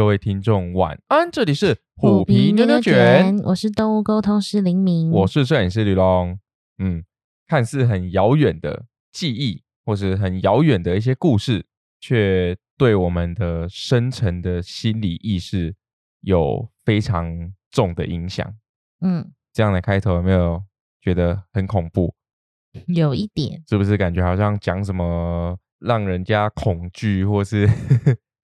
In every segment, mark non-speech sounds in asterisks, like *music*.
各位听众晚安，这里是虎皮牛牛卷，我是动物沟通师林明，我是摄影师吕龙。嗯，看似很遥远的记忆，或是很遥远的一些故事，却对我们的深层的心理意识有非常重的影响。嗯，这样的开头有没有觉得很恐怖？有一点，是不是感觉好像讲什么让人家恐惧或是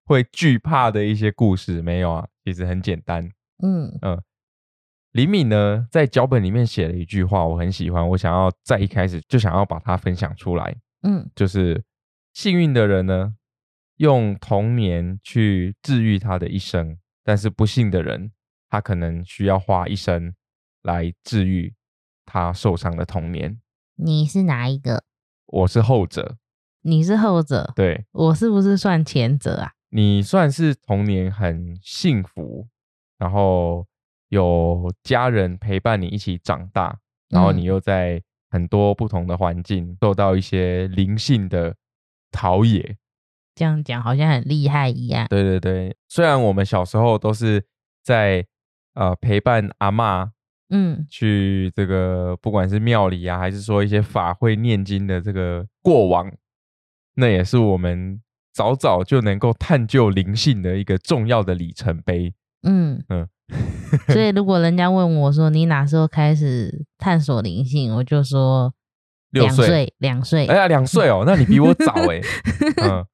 会惧怕的一些故事？没有啊，其实很简单。嗯嗯，李敏呢在脚本里面写了一句话，我很喜欢，我想要在一开始就想要把它分享出来。嗯就是幸运的人呢，用童年去治愈他的一生，但是不幸的人，他可能需要花一生来治愈他受伤的童年。你是哪一个？我是后者，你是后者，对我是不是算前者啊？你算是童年很幸福，然后有家人陪伴你一起长大，然后你嗯又在很多不同的环境受到一些灵性的陶冶。这样讲好像很厉害一样。对对对，虽然我们小时候都是在呃陪伴阿嬷嗯去这个不管是庙里啊，还是说一些法会念经的这个过往，那也是我们早早就能够探究灵性的一个重要的里程碑。嗯嗯 *laughs* 所以如果人家问我说你哪时候开始探索灵性，我就说六岁，两岁，两岁。哎呀，两岁哦，*laughs* 那你比我早哎、嗯，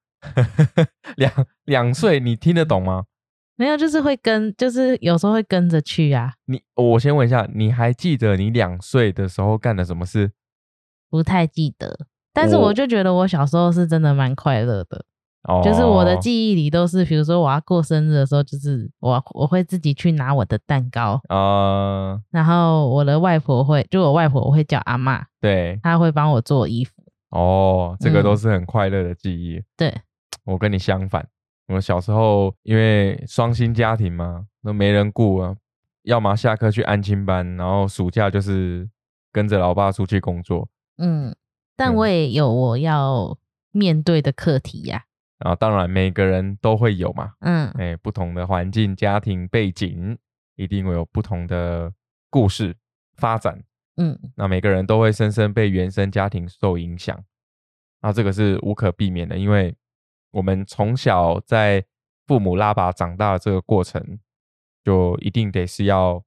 *laughs* 两两岁，你听得懂吗？没有，就是会跟，就是有时候会跟着去啊，你我先问一下，你还记得你两岁的时候干了什么事？不太记得。但是我我就觉得我小时候是真的蛮快乐的，哦，就是我的记忆里都是，比如说我要过生日的时候，就是我我会自己去拿我的蛋糕，啊、然后我的外婆会，就我外婆我会叫阿嬷，对，她会帮我做衣服。哦，这个都嗯。是很快乐的记忆。对，*tsk* 我跟你相反，我小时候因为双薪家庭嘛，都没人顾啊，要么下课去安亲班，然后暑假就是跟着老爸出去工作。嗯，但嗯我也有我要面对的课题呀、然后当然每个人都会有嘛，嗯。哎，不同的环境、家庭背景，一定会有不同的故事发展。嗯。那每个人都会深深被原生家庭受影响，那这个是无可避免的，因为我们从小在父母拉拔长大的这个过程，就一定得是要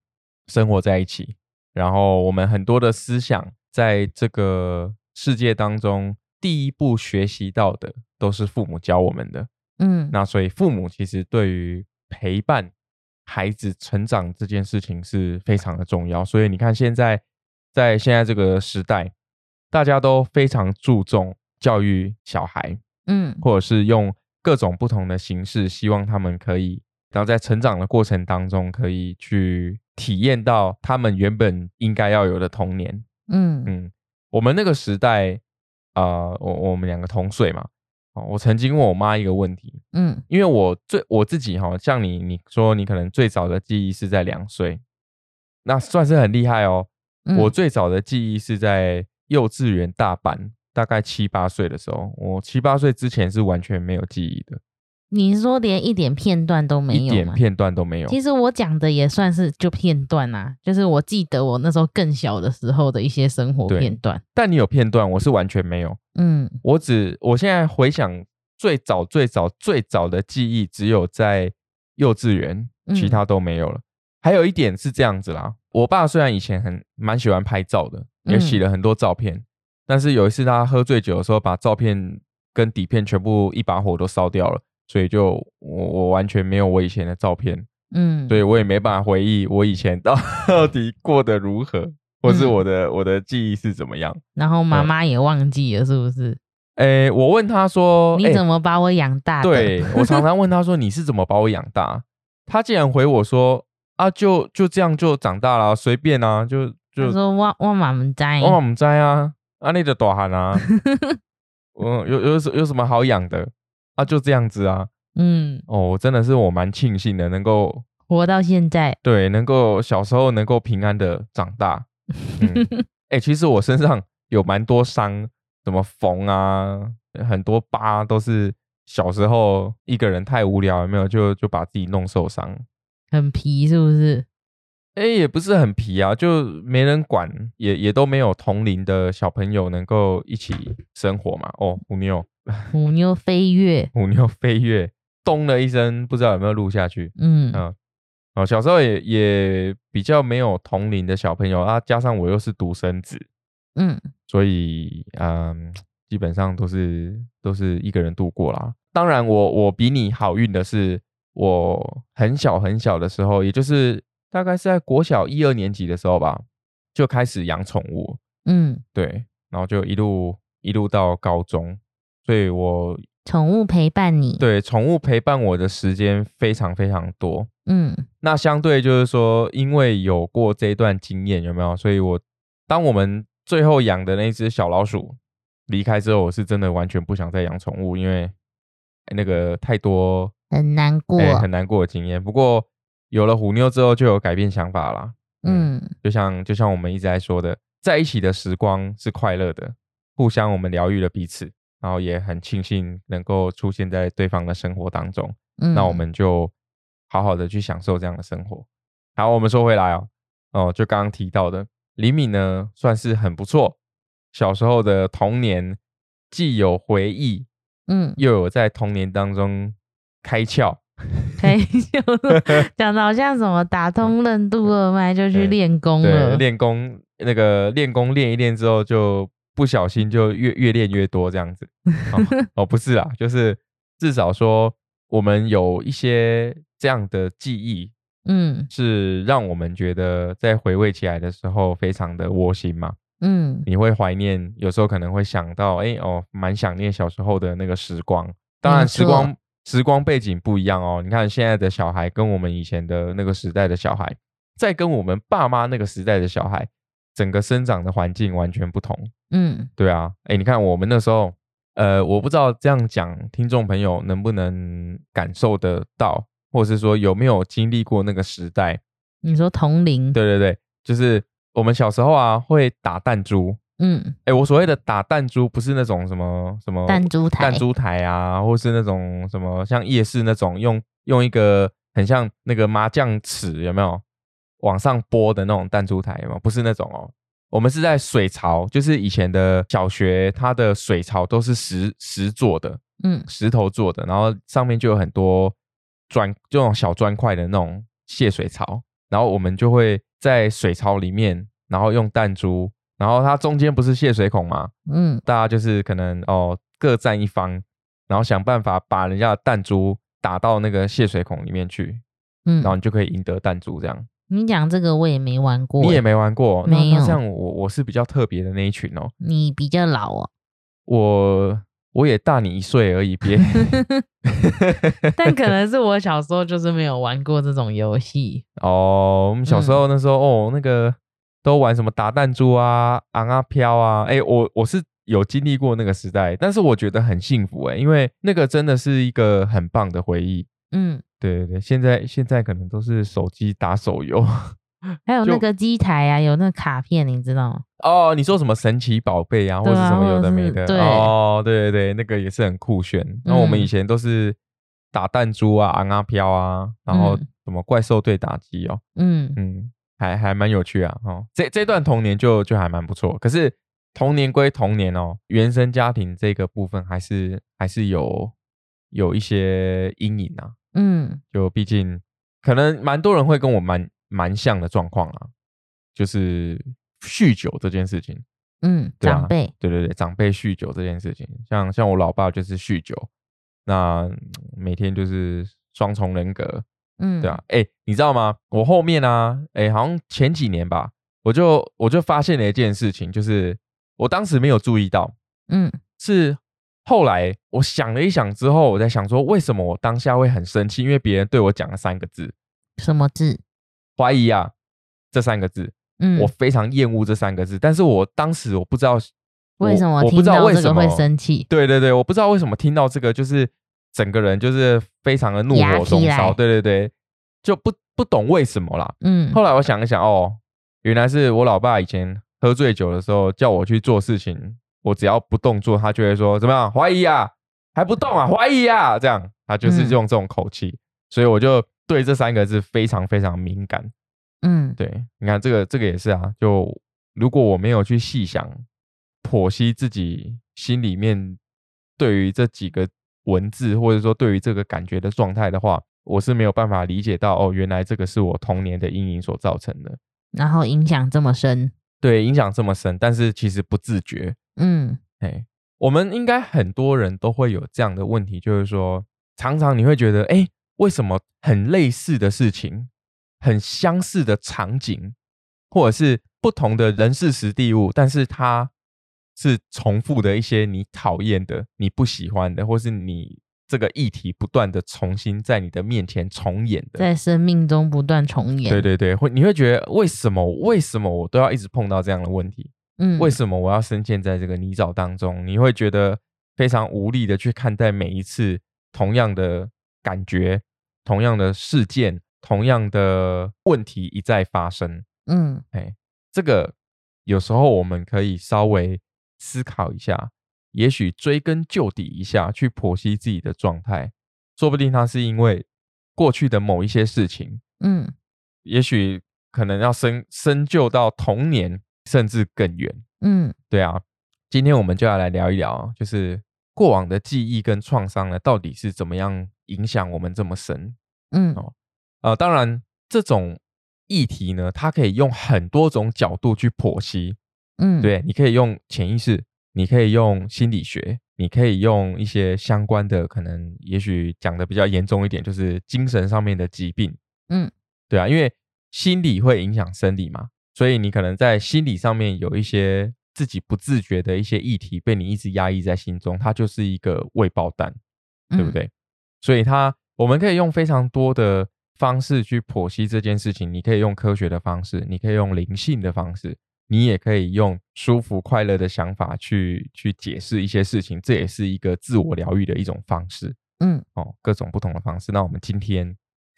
生活在一起，然后我们很多的思想在这个世界当中，第一步学习到的都是父母教我们的，嗯那所以父母其实对于陪伴孩子成长这件事情是非常的重要。所以你看，现在在现在这个时代，大家都非常注重教育小孩，嗯或者是用各种不同的形式，希望他们可以，然后在成长的过程当中，可以去体验到他们原本应该要有的童年。嗯嗯，我们那个时代，啊，我我们两个同岁嘛。哦，我曾经问我妈一个问题，嗯因为我最我自己哈，像你你说你可能最早的记忆是在两岁，那算是很厉害哦。嗯，我最早的记忆是在幼稚园大班，大概七八岁的时候。我七八岁之前是完全没有记忆的，你是说连一点片段都没有一？点片段都没有。其实我讲的也算是就片段啊，就是我记得我那时候更小的时候的一些生活片段。但你有片段，我是完全没有。嗯我只我现在回想最早最早最早的记忆，只有在幼稚园，其嗯他都没有了。还有一点是这样子啦，我爸虽然以前很蛮喜欢拍照的，也洗嗯了很多照片，但是有一次他喝醉酒的时候，把照片跟底片全部一把火都烧掉了，所以就我我完全没有我以前的照片，嗯，所以我也没办法回忆我以前到到底过得如何，或是嗯我的我的记忆是怎么样。然后妈嗯妈也忘记了，是不是？诶，我问他说：“你怎么把我养大的？对我常常问他说：“你是怎么把我养大？”他竟然回我说：“啊，就就这样就长大了啊，随便啊，就就他说我我妈唔知，我唔知啊，啊你的大汉啊，我 *laughs* 有有什有什么好养的啊？就这样子啊。嗯，哦，真的是我蛮庆幸的，能够活到现在，对能够小时候能够平安的长大。*laughs* 嗯，哎、其实我身上有蛮多伤，什么缝啊，很多疤都是小时候一个人太无聊，有没有就就把自己弄受伤。很皮是不是？哎，也不是很皮啊，就没人管，也也都没有同龄的小朋友能够一起生活嘛。哦，虎妞，*laughs* 虎妞飞跃，虎妞飞跃，咚的一声，不知道有没有录下去。嗯。啊，哦，小时候也也比较没有同龄的小朋友啊，加上我又是独生子，嗯。所以嗯，基本上都是都是一个人度过啦。当然我，我比你好运的是，我很小很小的时候，也就是大概是在国小一二年级的时候吧，就开始养宠物，嗯，对，然后就一路一路到高中，所以我宠物陪伴你，，对宠物陪伴我的时间非常非常多。嗯那相对就是说，因为有过这一段经验，有没有？所以我当我们最后养的那只小老鼠离开之后，我是真的完全不想再养宠物，因为那个太多很难过，哎很难过的经验。不过有了虎妞之后，就有改变想法啦。嗯就像就像我们一直在说的，在一起的时光是快乐的，互相我们疗愈了彼此，然后也很庆幸能够出现在对方的生活当中。嗯，那我们就好好的去享受这样的生活。好，我们说回来哦，哦，就刚刚提到的李敏呢，算是很不错。小时候的童年，既有回忆，嗯，又有在童年当中开窍。可以就是讲的好像什么打 *laughs* 通任督二脉就去对练功对，了，练功那个练功练一练之后，就不小心就越越练越多这样子。*laughs* 哦哦，不是啊，就是至少说我们有一些这样的记忆，嗯是让我们觉得在回味起来的时候非常的窝心嘛。嗯你会怀念，有时候可能会想到，哎哦，蛮想念小时候的那个时光。当然，时光时光背景不一样哦。你看现在的小孩跟我们以前的那个时代的小孩，在跟我们爸妈那个时代的小孩，整个生长的环境完全不同。嗯对啊，哎，你看我们那时候，呃，我不知道这样讲，听众朋友能不能感受得到，或者是说有没有经历过那个时代？你说同龄，对对对，就是我们小时候啊，会打弹珠。嗯，哎，我所谓的打弹珠，不是那种什么什么弹珠台，弹珠台啊，或是那种什么像夜市那种用用一个很像那个麻将尺有没有往上拨的那种弹珠台有没有？不是那种哦，我们是在水槽，就是以前的小学，它的水槽都是石石做的，嗯石头做的，然后上面就有很多砖，这种小砖块的那种泄水槽，然后我们就会在水槽里面，然后用弹珠，然后它中间不是泄水孔吗？嗯大家就是可能哦各占一方，然后想办法把人家的弹珠打到那个泄水孔里面去，嗯然后你就可以赢得弹珠。这样你讲这个我也没玩过，你也没玩过，那没有那这样我我是比较特别的那一群哦，你比较老哦，我我也大你一岁而已，别 *laughs* 但可能 *laughs* 是我小时候就是没有玩过这种游戏，哦，我们小时候那时候、哦那个都玩什么打弹珠啊、昂啊飘啊，哎，我我是有经历过那个时代，但是我觉得很幸福哎，因为那个真的是一个很棒的回忆。嗯，对对对，现在现在可能都是手机打手游就 *laughs* 还有那个机台啊，有那个卡片，你知道吗？哦。你说什么神奇宝贝啊，或对啊是什么有的没的哦，对对对，那个也是很酷炫。然后我们以嗯前都是打弹珠啊、昂啊飘啊，然后嗯什么怪兽对打机哦，嗯嗯，还还蛮有趣啊。哦，这这段童年就就还蛮不错。可是童年归童年哦，原生家庭这个部分还是还是有有一些阴影啊。嗯。就毕竟可能蛮多人会跟我蛮蛮像的状况啊，就是酗酒这件事情。嗯，对啊长辈，对对对，长辈酗酒这件事情，像像我老爸就是酗酒，那嗯每天就是双重人格，嗯，对啊，哎、你知道吗？我后面啊，哎、好像前几年吧，我就我就发现了一件事情，就是我当时没有注意到，嗯。是后来我想了一想之后，我在想说，为什么我当下会很生气？因为别人对我讲了三个字什么字？“怀疑啊”这三个字，嗯，我非常厌恶这三个字。但是我当时我不知道我为什么我不知道为什么这个会生气？对对对，我不知道为什么听到这个，就是整个人就是非常的怒火中烧。对对对，就不不懂为什么啦。嗯，后来我想一想，哦，原来是我老爸以前喝醉酒的时候叫我去做事情，我只要不动作，他就会说怎么样怀疑啊还不动啊？怀疑啊？这样，他就是嗯用这种口气，所以我就对这三个字非常非常敏感。嗯对，你看这个这个也是啊，就如果我没有去细想、剖析自己心里面对于这几个文字，或者说对于这个感觉的状态的话，我是没有办法理解到哦，原来这个是我童年的阴影所造成的，然后影响这么深，对，影响这么深，但是其实不自觉。嗯哎，我们应该很多人都会有这样的问题，就是说，常常你会觉得，哎，为什么很类似的事情，很相似的场景，或者是不同的人事时地物，但是它是重复的一些你讨厌的、你不喜欢的，或是你这个议题不断的重新在你的面前重演的。在生命中不断重演，对对对，会你会觉得为什么为什么我都要一直碰到这样的问题？嗯，为什么我要深陷在这个泥沼当中？你会觉得非常无力的去看待每一次同样的感觉、同样的事件、同样的问题一再发生。嗯哎，这个有时候我们可以稍微思考一下，也许追根究底一下，去剖析自己的状态，说不定它是因为过去的某一些事情，嗯也许可能要深深究到童年，甚至更远。嗯对啊，今天我们就要来聊一聊，就是过往的记忆跟创伤呢，到底是怎么样影响我们这么深？嗯哦呃，当然，这种议题呢，它可以用很多种角度去剖析。嗯，，对，你可以用潜意识，你可以用心理学，你可以用一些相关的，可能也许讲的比较严重一点，就是精神上面的疾病。嗯，对啊，因为心理会影响生理嘛，所以你可能在心理上面有一些自己不自觉的一些议题被你一直压抑在心中，它就是一个未爆弹，对不嗯？对？所以它我们可以用非常多的方式去剖析这件事情。你可以用科学的方式，你可以用灵性的方式，你也可以用舒服快乐的想法去去解释一些事情，这也是一个自我疗愈的一种方式嗯哦，各种不同的方式。那我们今天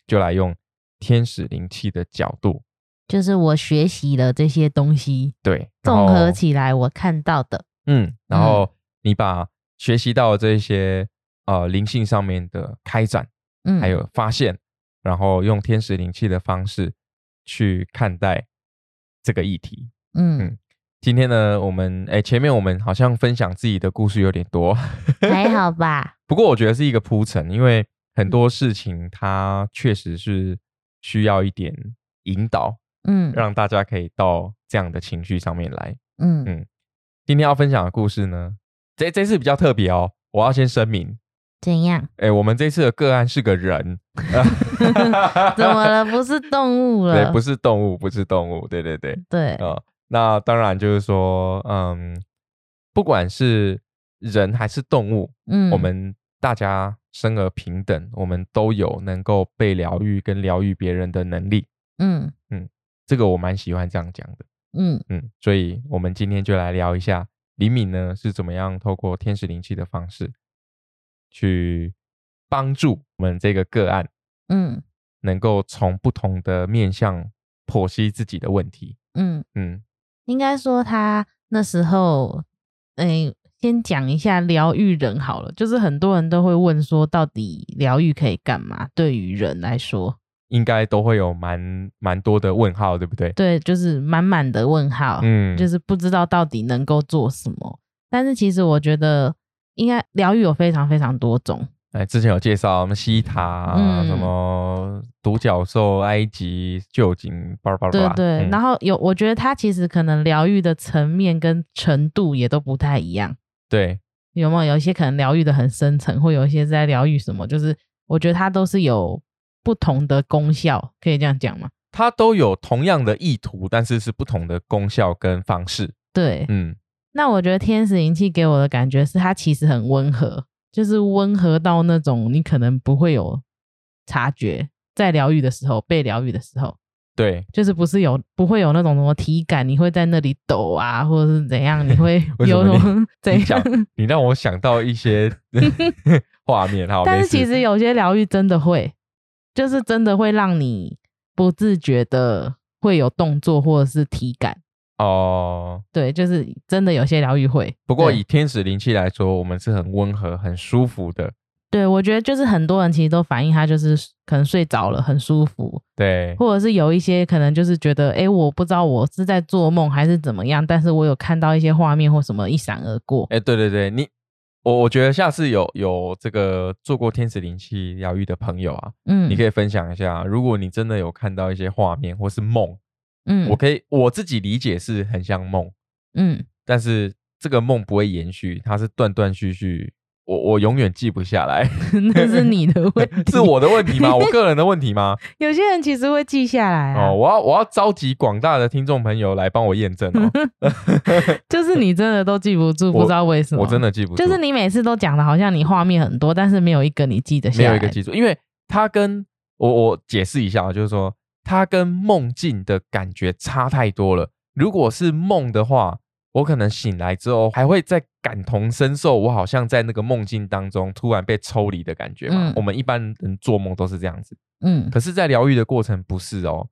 就来用天使灵气的角度，就是我学习的这些东西，对，然综合起来我看到的，嗯，然后你把学习到的这些呃灵性上面的开展。嗯，还有发现，然后用天使灵气的方式去看待这个议题。嗯。嗯，今天呢，我们哎前面我们好像分享自己的故事有点多，还好 *laughs* 吧，不过我觉得是一个铺陈，因为很多事情它确实是需要一点引导，嗯让大家可以到这样的情绪上面来。嗯嗯今天要分享的故事呢，这这次比较特别哦，我要先声明，怎样？哎，我们这次的个案是个人，*laughs* 怎么了？不是动物了？*laughs* 对，不是动物，不是动物，对对对，对，呃，那当然就是说，嗯，不管是人还是动物，嗯，我们大家生而平等，我们都有能够被疗愈跟疗愈别人的能力。嗯嗯这个我蛮喜欢这样讲的，嗯嗯，所以我们今天就来聊一下李敏呢是怎么样透过天使灵气的方式去帮助我们这个个案，嗯能够从不同的面向剖析自己的问题。嗯，嗯，应该说他那时候，诶、先讲一下疗愈人好了，就是很多人都会问说，到底疗愈可以干嘛？对于人来说，应该都会有蛮蛮多的问号，对不对？对，就是满满的问号，嗯，就是不知道到底能够做什么。但是其实我觉得，应该疗愈有非常非常多种，哎，之前有介绍什么西塔什么独角兽、埃及、旧景，巴拉巴拉巴拉。对对。嗯然后有，我觉得它其实可能疗愈的层面跟程度也都不太一样。对，有没有有一些可能疗愈的很深层，或有一些在疗愈什么？就是我觉得它都是有不同的功效，可以这样讲吗？它都有同样的意图，但是是不同的功效跟方式。对，嗯，那我觉得天使灵气给我的感觉是它其实很温和，就是温和到那种你可能不会有察觉，在疗愈的时候，被疗愈的时候，对。就是不是有不会有那种什么体感，你会在那里抖啊，或者是怎样，你会 *laughs* 为什有么你种 *laughs* 怎你讲样？你让我想到一些 *laughs* 画面，哈，但是其实有些疗愈真的会，就是真的会让你不自觉的会有动作或者是体感。哦。对，就是真的有些疗愈会。不过以天使灵气来说，我们是很温和、很舒服的。对我觉得就是很多人其实都反映他就是可能睡着了，很舒服，对，或者是有一些可能就是觉得，哎，我不知道我是在做梦还是怎么样，但是我有看到一些画面或什么一闪而过。哎，对对对，你我我觉得下次有有这个做过天使灵气疗愈的朋友啊，嗯，你可以分享一下，如果你真的有看到一些画面或是梦，嗯，我可以我自己理解是很像梦，嗯，但是这个梦不会延续，它是断断续续，我我永远记不下来，*laughs* 那是你的问 *laughs* 题，是我的问题吗？我个人的问题吗？*laughs* 有些人其实会记下来啊，哦，我要我要召集广大的听众朋友来帮我验证哦，就是你真的都记不住，不知道为什么，我真的记不住，就是你每次都讲的好像你画面很多，但是没有一个你记得下来，没有一个记住，因为它跟我我解释一下啊，就是说它跟梦境的感觉差太多了。如果是梦的话，我可能醒来之后还会再感同身受，我好像在那个梦境当中突然被抽离的感觉嘛。嗯。我们一般人做梦都是这样子，嗯。可是，在疗愈的过程不是哦，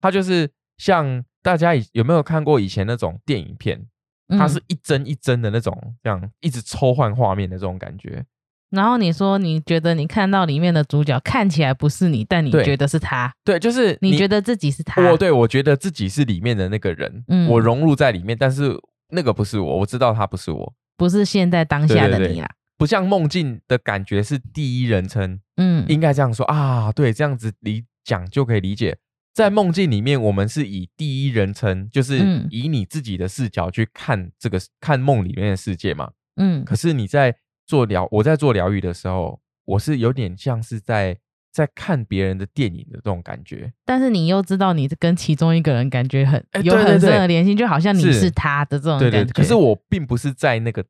它就是像大家以有没有看过以前那种电影片，嗯它是一帧一帧的那种，这样一直抽换画面的这种感觉。然后你说你觉得你看到里面的主角看起来不是你，但你觉得是他，对，就是你觉得自己是他，我对我觉得自己是里面的那个人，嗯。我融入在里面，但是那个不是我，我知道他不是我，不是现在当下的对对对你啦。不像梦境的感觉是第一人称，嗯应该这样说啊，对，这样子理讲就可以理解。在梦境里面，我们是以第一人称，就是嗯以你自己的视角去看这个看梦里面的世界嘛。嗯可是你在做疗，我在做疗愈的时候，我是有点像是在在看别人的电影的这种感觉。但是你又知道你跟其中一个人感觉很哎有很深的联系，就好像你是是他的这种感觉。可是我并不是在那个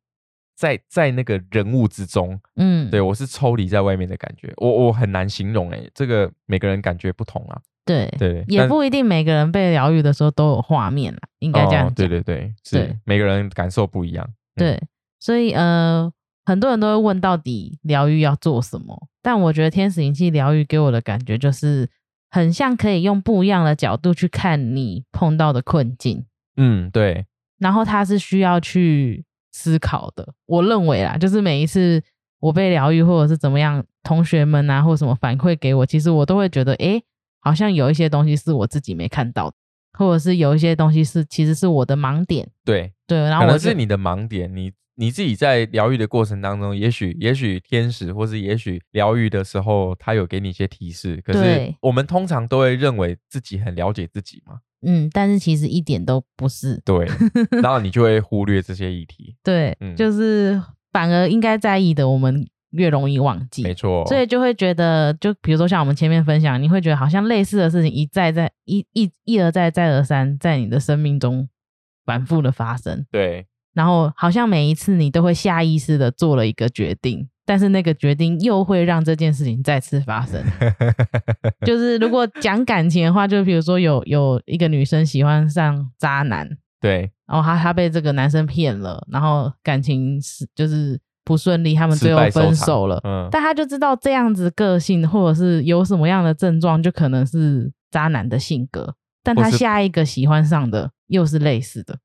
在在那个人物之中，嗯，对我是抽离在外面的感觉，我我很难形容哎、这个每个人感觉不同啊，对对，也不一定每个人被疗愈的时候都有画面啦，应该这样哦。对对对，是对每个人感受不一样，嗯对，所以呃，很多人都会问到底疗愈要做什么，但我觉得天使灵气疗愈给我的感觉就是很像可以用不一样的角度去看你碰到的困境，嗯，对，然后它是需要去思考的。我认为啦，就是每一次我被疗愈或者是怎么样，同学们啊或什么反馈给我，其实我都会觉得，哎，好像有一些东西是我自己没看到的，或者是有一些东西是其实是我的盲点。对，对，然可后我是你的盲点，你你自己在疗愈的过程当中，也许也许天使或是也许疗愈的时候，他有给你一些提示，可是我们通常都会认为自己很了解自己嘛，嗯，但是其实一点都不是。对，*laughs* 然后你就会忽略这些议题，对，嗯就是反而应该在意的，我们越容易忘记。没错，所以就会觉得，就比如说像我们前面分享，你会觉得好像类似的事情一再再一一一而再再而三在你的生命中反复的发生，对，然后好像每一次你都会下意识的做了一个决定，但是那个决定又会让这件事情再次发生。*laughs* 就是如果讲感情的话，就比如说有有一个女生喜欢上渣男，对，然后她她被这个男生骗了，然后感情是就是不顺利，他们最后分手了。嗯，但他就知道这样子个性，或者是有什么样的症状，就可能是渣男的性格。但他下一个喜欢上的又是类似的，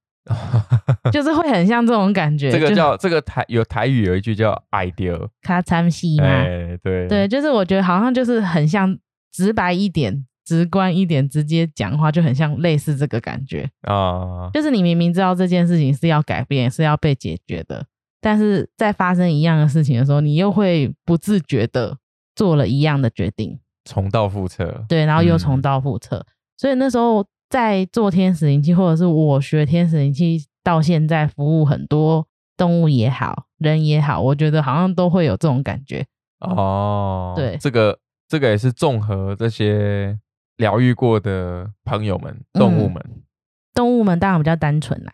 *laughs* 就是会很像这种感觉。这个叫这个台有台语有一句叫 “idea”，他参戏嘛，哎，对对，就是我觉得好像就是很像直白一点、直观一点，直接讲话就很像类似这个感觉。啊，就是你明明知道这件事情是要改变、是要被解决的，但是在发生一样的事情的时候，你又会不自觉的做了一样的决定，重蹈覆辙，对，然后又嗯重蹈覆辙。所以那时候在做天使灵气，或者是我学天使灵气到现在服务很多动物也好，人也好，我觉得好像都会有这种感觉。哦，对这个这个也是综合这些疗愈过的朋友们、动物嗯们、动物们当然比较单纯啦，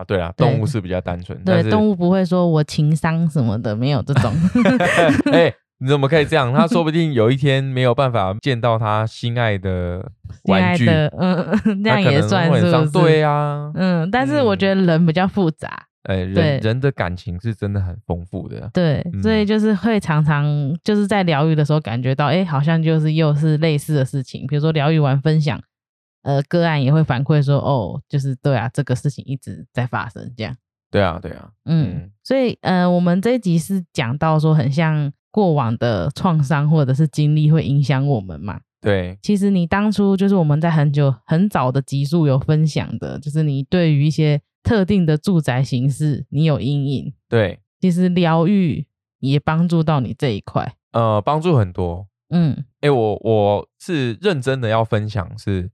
啊，对啊，对动物是比较单纯，对，动物不会说我情商什么的，没有这种。*laughs* *laughs* 哎、你怎么可以这样？他说不定有一天没有办法见到他心爱的 *laughs* 玩具，的，嗯，这样也算是不是？对啊，嗯，但是我嗯觉得人比较复杂，哎、对人人的感情是真的很丰富的，对，所以嗯就是会常常就是在疗愈的时候感觉到，哎，好像就是又是类似的事情，比如说疗愈完分享，呃个案也会反馈说，哦，就是对啊，这个事情一直在发生这样。对啊，对啊，嗯，嗯所以呃，我们这一集是讲到说，很像过往的创伤或者是经历会影响我们嘛。对，其实你当初就是我们在很久很早的集数有分享的，就是你对于一些特定的住宅形式你有阴影，对，其实疗愈也帮助到你这一块。呃，帮助很多。嗯哎，我我是认真的要分享是，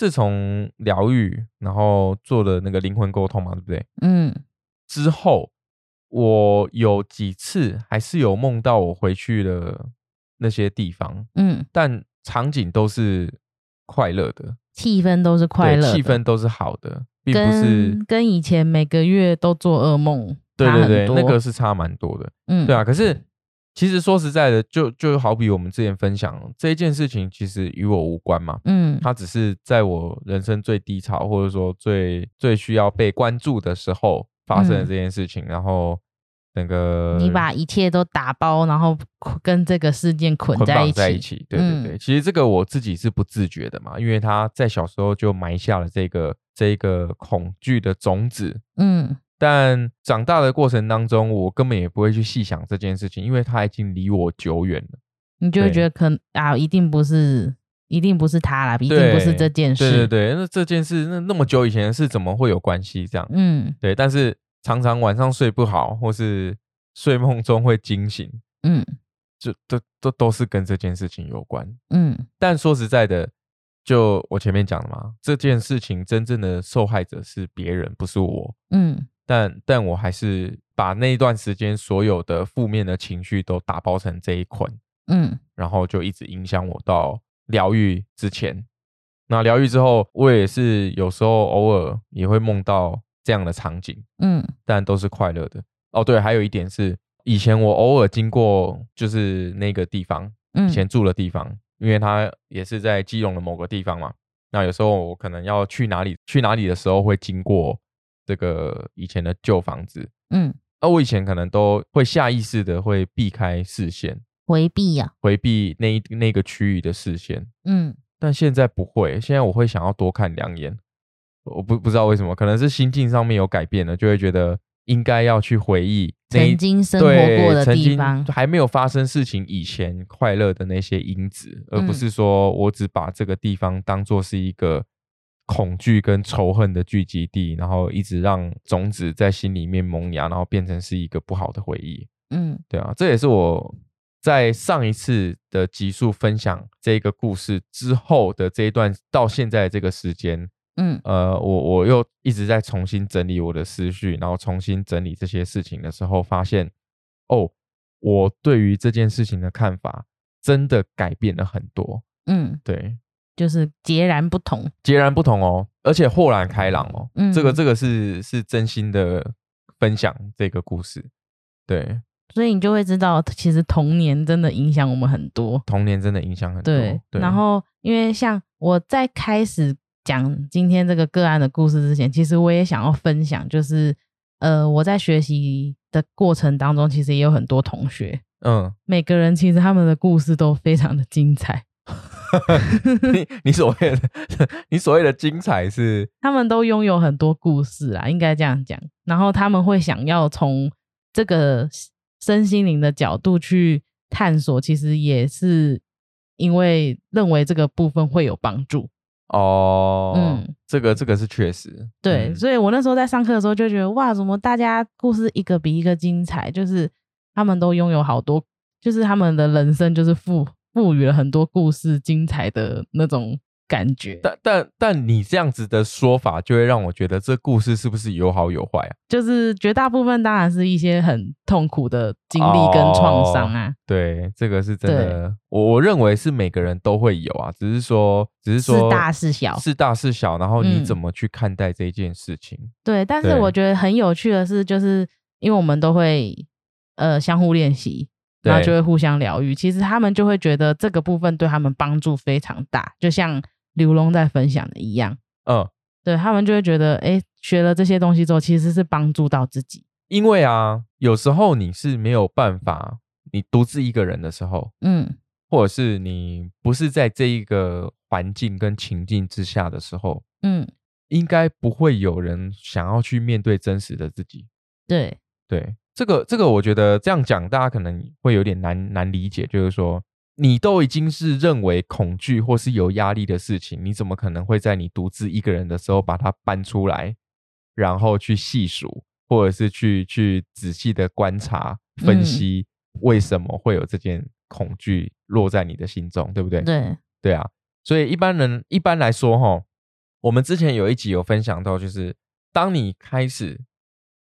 自从疗愈，然后做了那个灵魂沟通嘛，对不对？嗯之后，我有几次还是有梦到我回去了那些地方，嗯，但场景都是快乐的，气氛都是快乐气氛都是好的，并不是跟跟以前每个月都做噩梦对对对。那个是差蛮多的。嗯对啊，可是其实说实在的，就就好比我们之前分享这一件事情，其实与我无关嘛。嗯它只是在我人生最低潮，或者说最最需要被关注的时候发生的嗯这件事情，然后那个你把一切都打包，然后跟这个事件捆在一起。在一起，对对对。嗯其实这个我自己是不自觉的嘛，因为他在小时候就埋下了这个这一个恐惧的种子，嗯但长大的过程当中，我根本也不会去细想这件事情，因为它已经离我久远了。你就会对觉得可能啊，一定不是，一定不是他啦，一定不是这件事。对对对，那这件事那那么久以前的事，怎么会有关系？这样嗯对，但是常常晚上睡不好，或是睡梦中会惊醒，嗯就都都都是跟这件事情有关。嗯但说实在的，就我前面讲的嘛，这件事情真正的受害者是别人，不是我。嗯但但我还是把那一段时间所有的负面的情绪都打包成这一捆，嗯然后就一直影响我到疗愈之前。那疗愈之后，我也是有时候偶尔也会梦到这样的场景，嗯但都是快乐的。哦，对，还有一点是，以前我偶尔经过就是那个地方，嗯，以前住的地方，因为它也是在基隆的某个地方嘛。那有时候我可能要去哪里去哪里的时候，会经过这个以前的旧房子。嗯那我以前可能都会下意识的会避开视线，回避呀、回避那一那个区域的视线。嗯但现在不会，现在我会想要多看两眼。我不不知道为什么，可能是心境上面有改变了，就会觉得应该要去回忆曾经生活对过的地方。还没有发生事情以前快乐的那些因子，而不嗯是说我只把这个地方当做是一个恐惧跟仇恨的聚集地，然后一直让种子在心里面萌芽，然后变成是一个不好的回忆。嗯。对啊，这也是我在上一次的集数分享这个故事之后的这一段到现在这个时间，嗯。呃，我我又一直在重新整理我的思绪，然后重新整理这些事情的时候，发现哦，我对于这件事情的看法真的改变了很多，嗯，对，就是截然不同。截然不同哦，而且豁然开朗哦，嗯这个嗯这个是是真心的分享这个故事，对，所以你就会知道，其实童年真的影响我们很多。童年真的影响很多，对，然后因为像我在开始讲今天这个个案的故事之前，其实我也想要分享，就是呃，我在学习的过程当中，其实也有很多同学，嗯。每个人其实他们的故事都非常的精彩，*laughs* 你你所谓的 *laughs* 你所谓的精彩是他们都拥有很多故事啊，应该这样讲。然后他们会想要从这个身心灵的角度去探索，其实也是因为认为这个部分会有帮助。哦，嗯这个这个是确实，对，嗯所以我那时候在上课的时候就觉得，哇，怎么大家故事一个比一个精彩？就是他们都拥有好多，就是他们的人生就是赋赋予了很多故事精彩的那种感觉。但但但你这样子的说法，就会让我觉得这故事是不是有好有坏啊？就是绝大部分当然是一些很痛苦的经历跟创伤啊，对，这个是真的，我我认为是每个人都会有啊，只是说只是说是大是小。是大是小，然后你嗯怎么去看待这件事情？对，但是我觉得很有趣的是，就是因为我们都会呃相互练习，然后就会互相疗愈。其实他们就会觉得这个部分对他们帮助非常大，就像刘龙在分享的一样。嗯，对他们就会觉得，哎，学了这些东西之后，其实是帮助到自己。因为啊，有时候你是没有办法，你独自一个人的时候，嗯或者是你不是在这一个环境跟情境之下的时候，嗯，应该不会有人想要去面对真实的自己。对，对，这个这个，我觉得这样讲，大家可能会有点难难理解，就是说，你都已经是认为恐惧或是有压力的事情，你怎么可能会在你独自一个人的时候把它搬出来，然后去细数，或者是去去仔细的观察分析，为什么会有这件恐惧落在你的心中，对不对？对，对啊，所以一般人一般来说，哈，我们之前有一集有分享到，就是当你开始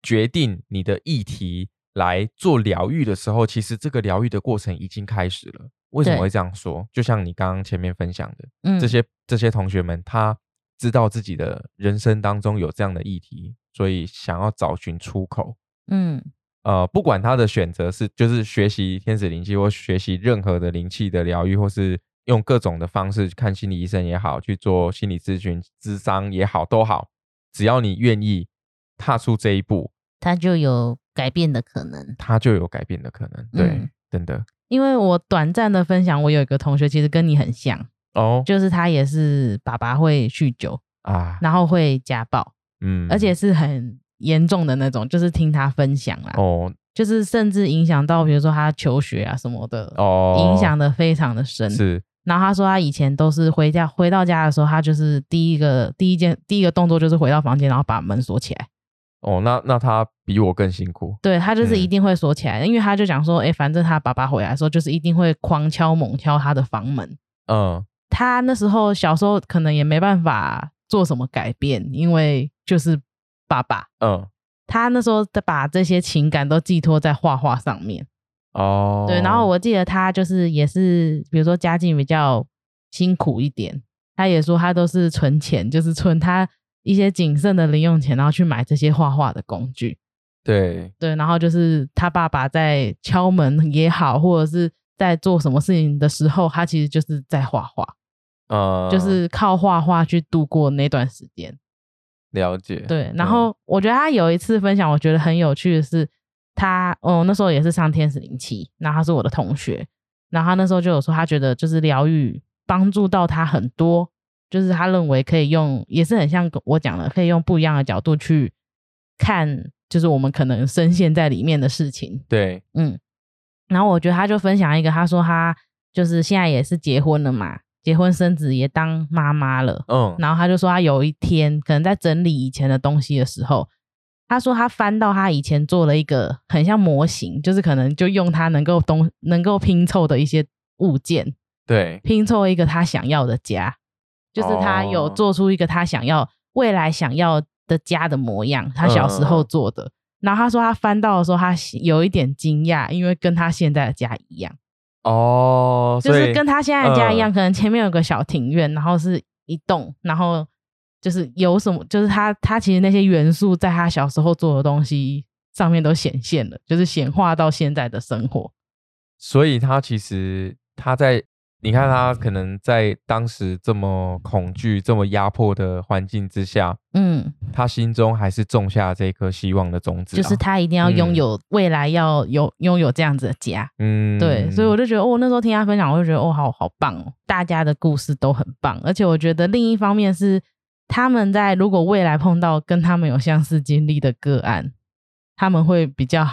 决定你的议题来做疗愈的时候，其实这个疗愈的过程已经开始了。为什么对会这样说？就像你刚刚前面分享的，嗯，这些这些同学们，他知道自己的人生当中有这样的议题，所以想要找寻出口。嗯呃，不管他的选择是就是学习天使灵气，或学习任何的灵气的疗愈，或是用各种的方式看心理医生也好，去做心理咨询、咨商也好，都好，只要你愿意踏出这一步，他就有改变的可能。他就有改变的可能。对，嗯。真的。因为我短暂的分享，我有一个同学其实跟你很像，哦。就是他也是爸爸会酗酒，啊，然后会家暴，嗯，而且是很严重的那种，就是听他分享啦，哦。就是甚至影响到比如说他求学啊什么的，哦，影响的非常的深。是。然后他说他以前都是回家回到家的时候，他就是第一个第一件第一个动作就是回到房间，然后把门锁起来。哦，那那他比我更辛苦。对他就是嗯一定会锁起来的，因为他就讲说，哎，反正他爸爸回来的时候，就是一定会狂敲猛敲他的房门。嗯他那时候小时候可能也没办法做什么改变，因为就是爸爸，嗯他那时候把这些情感都寄托在画画上面。哦，对，然后我记得他就是也是，比如说家境比较辛苦一点，他也说他都是存钱，就是存他一些仅剩的零用钱，然后去买这些画画的工具。对对，然后就是他爸爸在敲门也好，或者是在做什么事情的时候，他其实就是在画画，呃，就是靠画画去度过那段时间。了解。对，然嗯后我觉得他有一次分享，我觉得很有趣的是，他哦那时候也是上天使灵气，然后他是我的同学，然后他那时候就有说，他觉得就是疗愈帮助到他很多，就是他认为可以用，也是很像我讲的，可以用不一样的角度去看，就是我们可能深陷在里面的事情。对，嗯，然后我觉得他就分享一个，他说他就是现在也是结婚了嘛，结婚生子也当妈妈了，嗯。然后他就说，他有一天可能在整理以前的东西的时候，他说他翻到他以前做了一个很像模型，就是可能就用他能够东能够拼凑的一些物件，对，拼凑一个他想要的家，就是他有哦做出一个他想要未来想要的家的模样，他小时候嗯做的。然后他说他翻到的时候，他有一点惊讶，因为跟他现在的家一样。哦，就是跟他现在的家一样，嗯可能前面有个小庭院，然后是一栋，然后就是有什么，就是他他其实那些元素在他小时候做的东西上面都显现了，就是显化到现在的生活。所以他其实他在你看他可能在当时这么恐惧、这么压迫的环境之下，嗯，他心中还是种下这颗希望的种子啊、就是他一定要拥有、未来要有拥有这样子的家。嗯，对，所以我就觉得，哦，那时候听他分享，我就觉得，哦，好好棒哦，大家的故事都很棒，而且我觉得另一方面是他们在如果未来碰到跟他们有相似经历的个案，他们会比较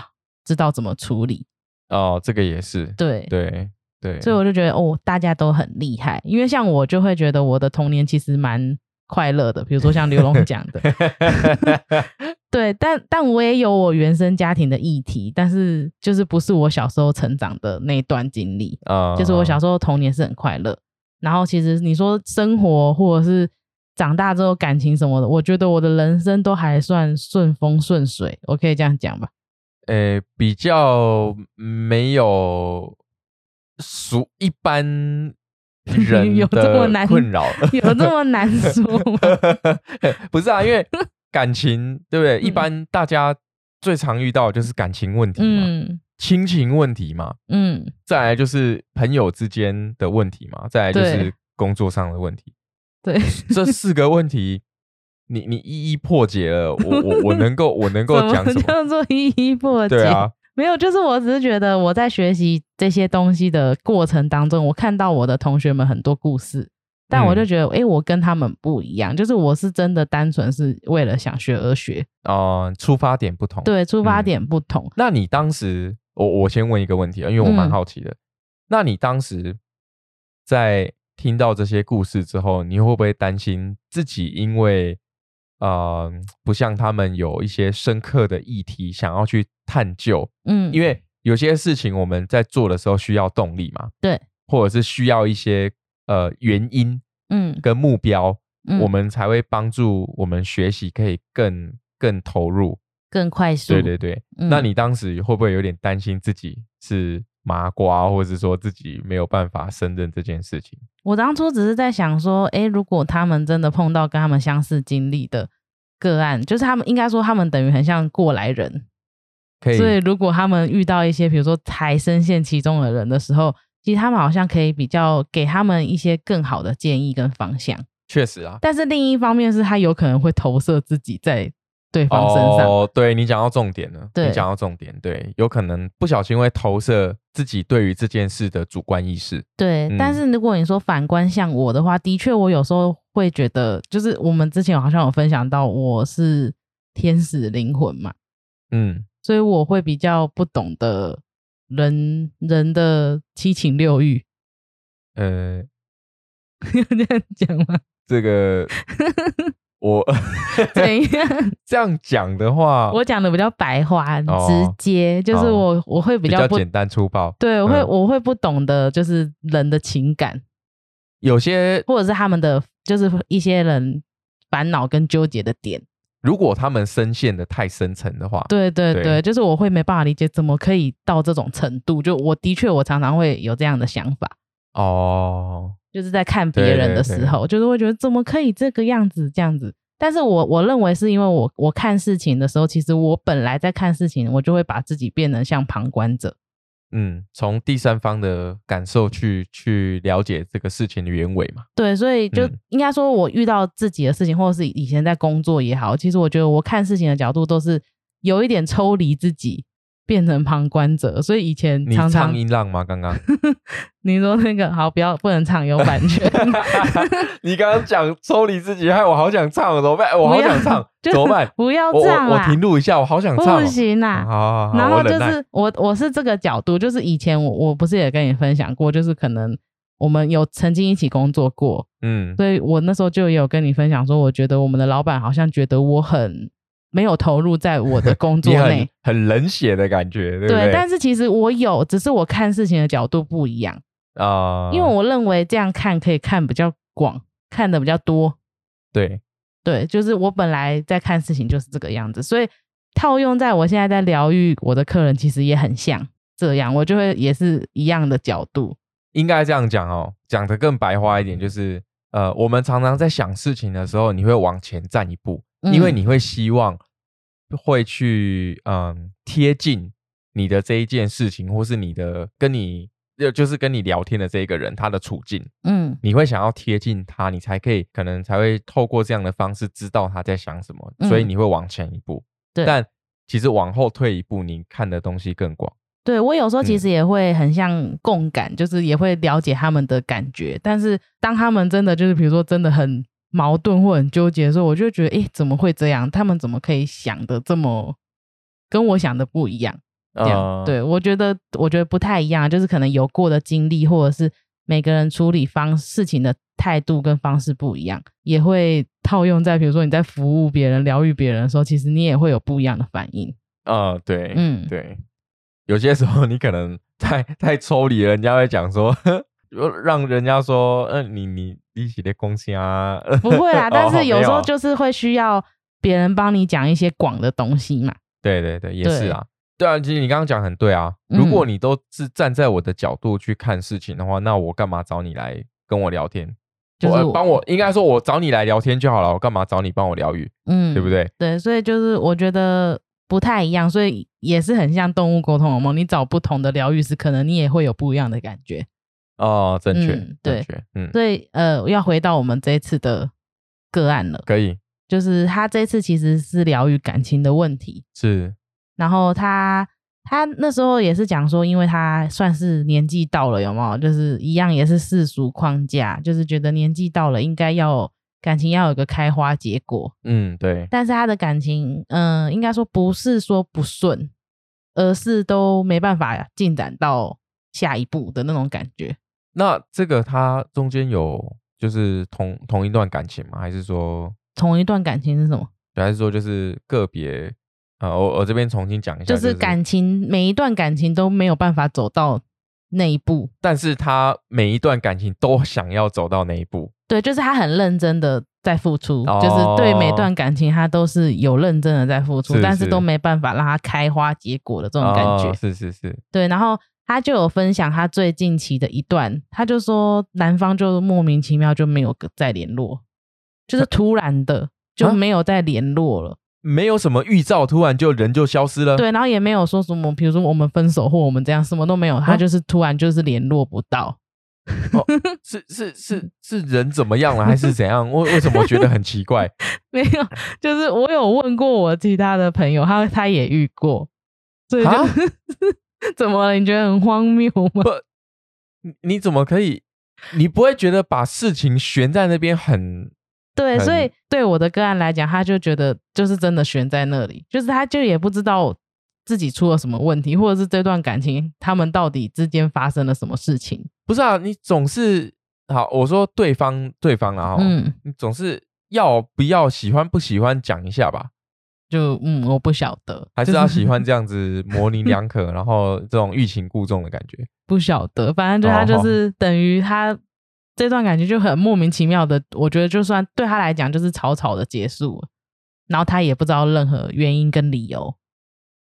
知道怎么处理。哦，这个也是，对，对对，所以我就觉得，哦，大家都很厉害，因为像我就会觉得我的童年其实蛮快乐的，比如说像刘龙 *laughs* 讲的，对，但但我也有我原生家庭的议题，但是就是不是我小时候成长的那一段经历。啊就是我小时候童年是很快乐，然后其实你说生活或者是长大之后感情什么的，我觉得我的人生都还算顺风顺水，我可以这样讲吧？呃比较没有属一般人 *laughs* 有这么的难困扰，有这么难说吗？*laughs* 不是啊，因为 *laughs* 感情对不对？一嗯般大家最常遇到的就是感情问题嘛，嗯亲情问题嘛，嗯，再来就是朋友之间的问题嘛，再来就是工作上的问题。对，这四个问题，你你一一破解了，我我我能够我能够讲什么？叫做一一破解？对啊，没有，就是我只是觉得我在学习这些东西的过程当中，我看到我的同学们很多故事，但我就嗯觉得，诶，我跟他们不一样，就是我是真的单纯是为了想学而学，哦、出发点不同。，对，出发嗯点不同。那你当时，我我先问一个问题啊，因为我蛮嗯好奇的。那你当时在听到这些故事之后，你会不会担心自己因为呃不像他们有一些深刻的议题想要去探究？嗯，因为有些事情我们在做的时候需要动力嘛，对，或者是需要一些呃原因嗯，跟目标，嗯我们才会帮助我们学习可以更更投入。更快速。对对对，嗯那你当时会不会有点担心自己是麻瓜，或者是说自己没有办法胜任这件事情？我当初只是在想说，诶，如果他们真的碰到跟他们相似经历的个案，就是他们应该说他们等于很像过来人，可以所以如果他们遇到一些比如说才深陷其中的人的时候，其实他们好像可以比较给他们一些更好的建议跟方向。确实啊，但是另一方面是他有可能会投射自己在对方身上。哦，对你讲到重点了，对你讲到重点，对，有可能不小心会投射自己对于这件事的主观意识。对，嗯。但是如果你说反观像我的话，的确我有时候会觉得，就是我们之前好像有分享到我是天使灵魂嘛，嗯，所以我会比较不懂得人人的七情六欲，呃，要 *laughs* 这样讲吗？这个我 *laughs* 怎样？*laughs* 这样讲的话，我讲的比较白话、哦直接，就是我我会比较不比较简单粗暴。对，我会、嗯我会不懂得就是人的情感，有些或者是他们的就是一些人烦恼跟纠结的点。如果他们深陷的太深层的话，对对对，对就是我会没办法理解，怎么可以到这种程度？就我的确，我常常会有这样的想法，哦，就是在看别人的对对时候，就是会觉得怎么可以这个样子这样子。但是我我认为是因为我我看事情的时候，其实我本来在看事情，我就会把自己变得像旁观者。嗯，从第三方的感受去去了解这个事情的原委嘛。对，所以就嗯应该说，我遇到自己的事情，或者是以前在工作也好，其实我觉得我看事情的角度都是有一点抽离自己，变成旁观者。所以以前你常常唱音浪吗？刚刚 *laughs* 你说那个好，不要不能唱有版权，*laughs* 你刚刚讲抽离自己，害我好想唱，怎么办？我好想唱，*laughs* 就怎么办？不要我我我这样啦，停录一下，我好想唱哦。不行好啦。好好，然后就是我我是这个角度，就是以前我我不是也跟你分享过，就是可能我们有曾经一起工作过，嗯所以我那时候就也有跟你分享说，我觉得我们的老板好像觉得我很没有投入在我的 *laughs* 工作内很，冷血的感觉，对不对？但是其实我有，只是我看事情的角度不一样，啊，因为我认为这样看可以看比较广，看的比较多。对对，就是我本来在看事情就是这个样子，所以套用在我现在在疗愈我的客人，其实也很像这样，我就会也是一样的角度。应该这样讲哦，讲的更白话一点，就是呃，我们常常在想事情的时候，你会往前站一步，因为嗯你会希望会去嗯贴近你的这一件事情，或是你的跟你就就是跟你聊天的这一个人他的处境，嗯你会想要贴近他，你才可以可能才会透过这样的方式知道他在想什么，所以嗯你会往前一步。对但其实往后退一步，你看的东西更广。对我有时候其嗯实也会很像共感，就是也会了解他们的感觉。但是当他们真的就是比如说真的很矛盾或很纠结的时候，我就觉得，哎，怎么会这样？他们怎么可以想的这么跟我想的不一样？这样，呃对我觉得，我觉得不太一样，就是可能有过的经历，或者是每个人处理方事情的态度跟方式不一样，也会套用在比如说你在服务别人、疗愈别人的时候，其实你也会有不一样的反应。呃，对，嗯对，有些时候你可能太太抽离了，人家会讲说，*laughs* 让人家说，嗯、你你一起的贡献啊，不会啊，*laughs* 但哦是有时候就是会需要别人帮你讲一些广的东西嘛。对对对，也是啊。对啊，其实你刚刚讲很对啊。嗯如果你都是站在我的角度去看事情的话，那我干嘛找你来跟我聊天？就是我帮我，应该说我找你来聊天就好了，我干嘛找你帮我疗愈？嗯，对不？对？对，所以就是我觉得不太一样，所以也是很像动物沟通，有没有？你找不同的疗愈师，可能你也会有不一样的感觉。哦，正确，嗯对，嗯，所以呃，要回到我们这一次的个案了，可以就是他这次其实是疗愈感情的问题，是，然后他他那时候也是讲说，因为他算是年纪到了，有没有？就是一样也是世俗框架，就是觉得年纪到了，应该要感情要有个开花结果。嗯，对，但是他的感情，嗯、应该说不是说不顺，而是都没办法进展到下一步的那种感觉。那这个他中间有就是同同一段感情吗？还是说，同一段感情是什么？对还是说就是个别？呃，我我这边重新讲一下，就是感情，每一段感情都没有办法走到那一步。但是他每一段感情都想要走到那一步。对，就是他很认真的在付出，哦就是对每段感情他都是有认真的在付出，是但是是都没办法让他开花结果的这种感觉。哦是是是，对，然后他就有分享他最近期的一段，他就说男方就莫名其妙就没有再联络，就是突然的就啊没有再联络了。没有什么预兆，突然就人就消失了。，对，然后也没有说什么，比如说我们分手或我们这样，什么都没有，他啊就是突然就是联络不到。*laughs* 是是是是人怎么样了，还是怎样？为为什么觉得很奇怪？*laughs* 没有，就是我有问过我其他的朋友，他他也遇过，所以就啊 *laughs* *laughs* 怎么了？你觉得很荒谬吗？你你怎么可以？你不会觉得把事情悬在那边很对，所以对我的个案来讲，他就觉得就是真的悬在那里，就是他就也不知道自己出了什么问题，或者是这段感情他们到底之间发生了什么事情。不是啊？你总是好，我说对方对方啊，嗯，嗯，你总是要不要喜欢不喜欢讲一下吧？就嗯，我不晓得，还是就要 *laughs* 喜欢这样子模棱两可，然后这种欲擒故纵的感觉？*laughs* 不晓得，反正就他哦就是等于他这段感情就很莫名其妙的，我觉得就算对他来讲就是草草的结束，然后他也不知道任何原因跟理由。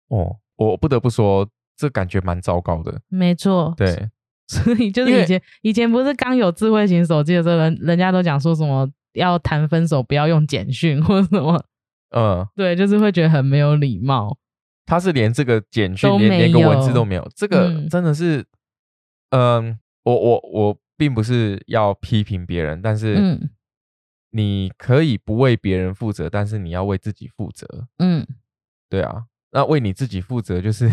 哦，我不得不说，这感觉蛮糟糕的。没错，对，*laughs* 所以就是以前以前不是刚有智慧型手机的时候，人人家都讲说什么要谈分手不要用简讯或者什么，嗯，对，就是会觉得很没有礼貌。他是连这个简讯连连个文字都没有，这个嗯真的是，嗯，我我我并不是要批评别人，但是嗯你可以不为别人负责，但是你要为自己负责。嗯，对啊，那为你自己负责就是，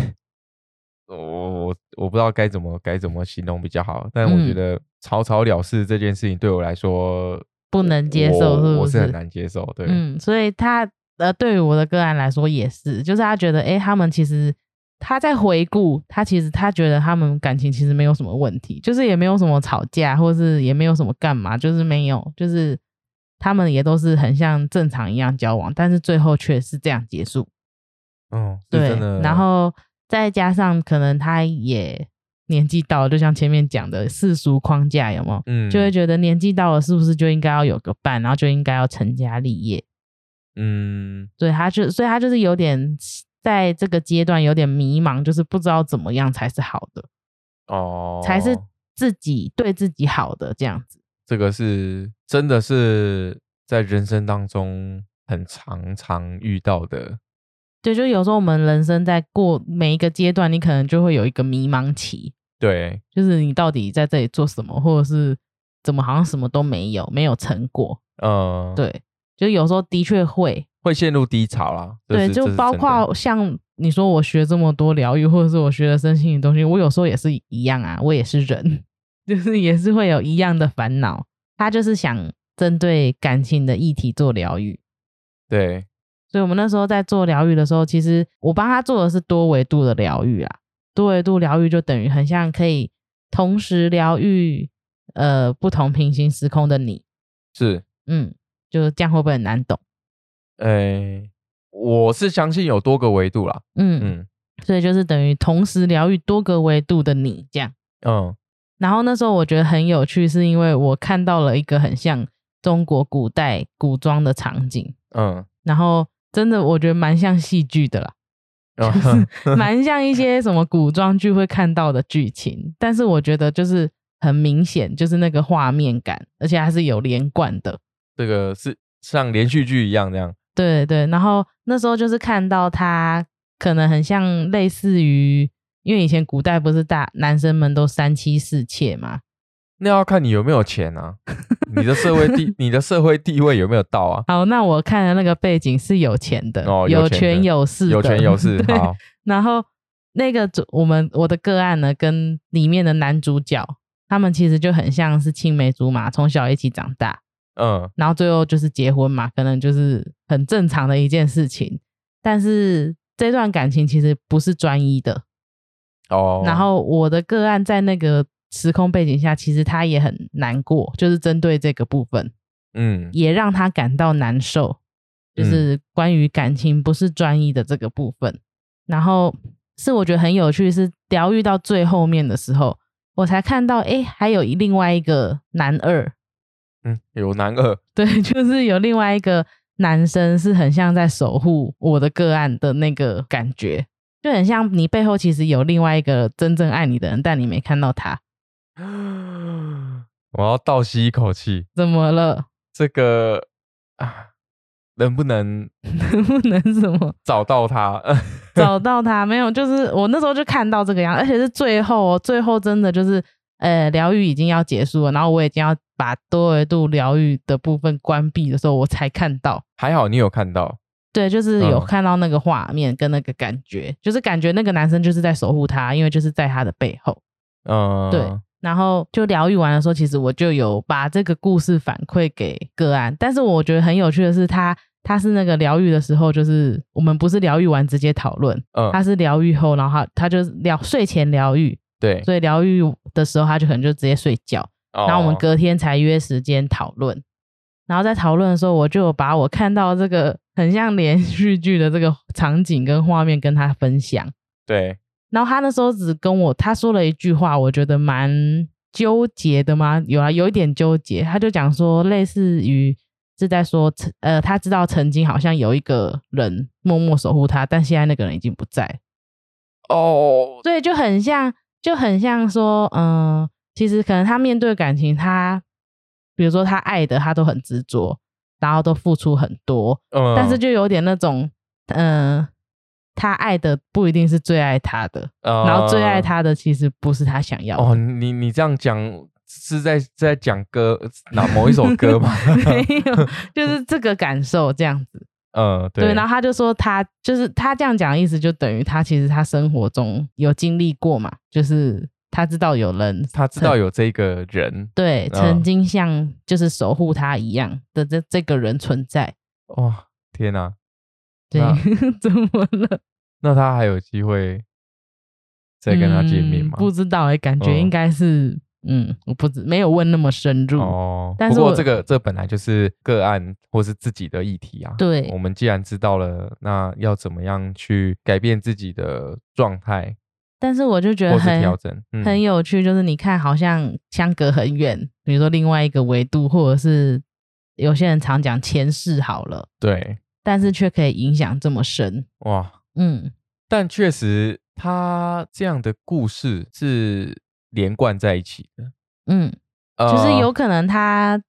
我我我不知道该怎么该怎么形容比较好，但我觉嗯得草草了事这件事情对我来说不能接受我是不我是很难接受。对，嗯，所以他呃，对于我的个案来说也是，就是他觉得，哎，他们其实他在回顾，他其实他觉得他们感情其实没有什么问题，就是也没有什么吵架，或是也没有什么干嘛，就是没有，就是他们也都是很像正常一样交往，但是最后却是这样结束。嗯，对。，然后再加上可能他也年纪到了，就像前面讲的世俗框架有没有？嗯，就会觉得年纪到了，是不是就应该要有个伴，然后就应该要成家立业？嗯对，他就所以他就是有点在这个阶段有点迷茫，就是不知道怎么样才是好的，哦，才是自己对自己好的这样子。这个是真的是在人生当中很常常遇到的。对，就有时候我们人生在过每一个阶段，你可能就会有一个迷茫期，对，就是你到底在这里做什么，或者是怎么好像什么都没有，没有成果。嗯，，对，就有时候的确会，会陷入低潮啦。这对，就包括像你说我学这么多疗愈，或者是我学了身心灵东西，我有时候也是一样啊，我也是人，*laughs* 就是也是会有一样的烦恼。他就是想针对感情的议题做疗愈，对，所以我们那时候在做疗愈的时候，其实我帮他做的是多维度的疗愈啊。多维度疗愈就等于很像可以同时疗愈呃不同平行时空的你，是，嗯，就这样会不会很难懂？诶，我是相信有多个维度啦。嗯，嗯所以就是等于同时疗愈多个维度的你这样。嗯，然后那时候我觉得很有趣，是因为我看到了一个很像中国古代古装的场景，嗯然后真的我觉得蛮像戏剧的啦，*laughs* 嗯，蛮像一些什么古装剧会看到的剧情，但是我觉得就是很明显，就是那个画面感，而且还是有连贯的。这个是像连续剧一样这样。对对，然后那时候就是看到他可能很像类似于，因为以前古代不是大男生们都三妻四妾嘛，那要看你有没有钱啊，你的社会地，*laughs* 你的社会地位有没有到啊？好，那我看的那个背景是有钱的，有哦有钱的权有势，有权有势，*laughs* 对好，然后那个主我们我的个案呢，跟里面的男主角，他们其实就很像是青梅竹马，从小一起长大，嗯。然后最后就是结婚嘛，可能就是很正常的一件事情。但是这段感情其实不是专一的，哦，然后我的个案在那个时空背景下，其实他也很难过，就是针对这个部分，嗯。也让他感到难受，就是关于感情不是专一的这个部分。然后是我觉得很有趣，是疗愈到最后面的时候，我才看到，哎，还有另外一个男二，嗯有男二，对，*laughs* 就是有另外一个男生是很像在守护我的个案的那个感觉，就很像你背后其实有另外一个真正爱你的人，但你没看到他，*gasps* 我要倒吸一口气，怎么了？这个啊，能不能 *laughs* 能不能什么找到他？*laughs* 找到他？没有，就是我那时候就看到这个样，而且是最后哦，最后真的就是呃，疗愈已经要结束了，然后我已经要把多维度疗愈的部分关闭的时候，我才看到。还好你有看到，对，就是有嗯看到那个画面跟那个感觉，就是感觉那个男生就是在守护她，因为就是在她的背后。嗯，对，然后就疗愈完的时候，其实我就有把这个故事反馈给个案，但是我觉得很有趣的是他。他是那个疗愈的时候，就是我们不是疗愈完直接讨论，嗯，他是疗愈后，然后他他就疗睡前疗愈，对，所以疗愈的时候他就可能就直接睡觉，然后我们哦隔天才约时间讨论。然后在讨论的时候，我就把我看到这个很像连续剧的这个场景跟画面跟他分享。对，然后他那时候只跟我他说了一句话，我觉得蛮纠结的吗？有啊，有一点纠结。他就讲说，类似于是在说，呃，他知道曾经好像有一个人默默守护他，但现在那个人已经不在，哦，所以就很像，就很像说，嗯、其实可能他面对感情，他比如说他爱的，他都很执着，然后都付出很多，嗯，但是就有点那种，嗯、他爱的不一定是最爱他的，然后最爱嗯他的其实不是他想要的。哦，你你这样讲是在在讲歌哪某一首歌吗？*laughs* 没有，就是这个感受这样子。*laughs* 嗯，对，对，然后他就说他就是他这样讲的意思，就等于他其实他生活中有经历过嘛，就是他知道有人 *laughs* 他知道有这个人，*laughs* 对嗯曾经像就是守护他一样的这这个人存在。哇，天哪，对，*laughs* 怎么了？那他还有机会再跟他见面吗？嗯不知道哎、感觉嗯应该是嗯，我不知没有问那么深入。哦，但是我不过这个这本来就是个案或是自己的议题啊。对我们既然知道了，那要怎么样去改变自己的状态但是我就觉得很调整？嗯很有趣，就是你看，好像相隔很远，比如说另外一个维度，或者是有些人常讲前世好了，对，但是却可以影响这么深。哇，嗯，但确实他这样的故事是连贯在一起的，嗯，呃就是有可能他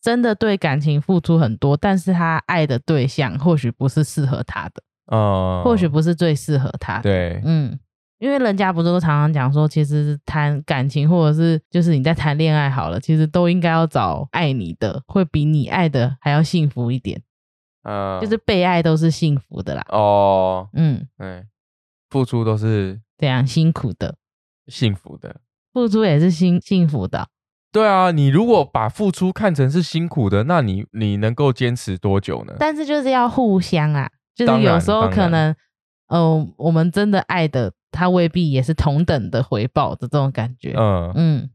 真的对感情付出很多，但是他爱的对象或许不是适合他的，呃，或许不是最适合他的。对，嗯，因为人家不是都常常讲说，其实谈感情或者是就是你在谈恋爱好了，其实都应该要找爱你的，会比你爱的还要幸福一点。呃，就是被爱都是幸福的啦。哦，嗯，对，付出都是这样辛苦的，幸福的。付出也是幸幸福的。对啊，你如果把付出看成是辛苦的，那你你能够坚持多久呢？但是就是要互相啊，就是有时候可能，呃，我们真的爱的，他未必也是同等的回报的这种感觉。嗯，嗯。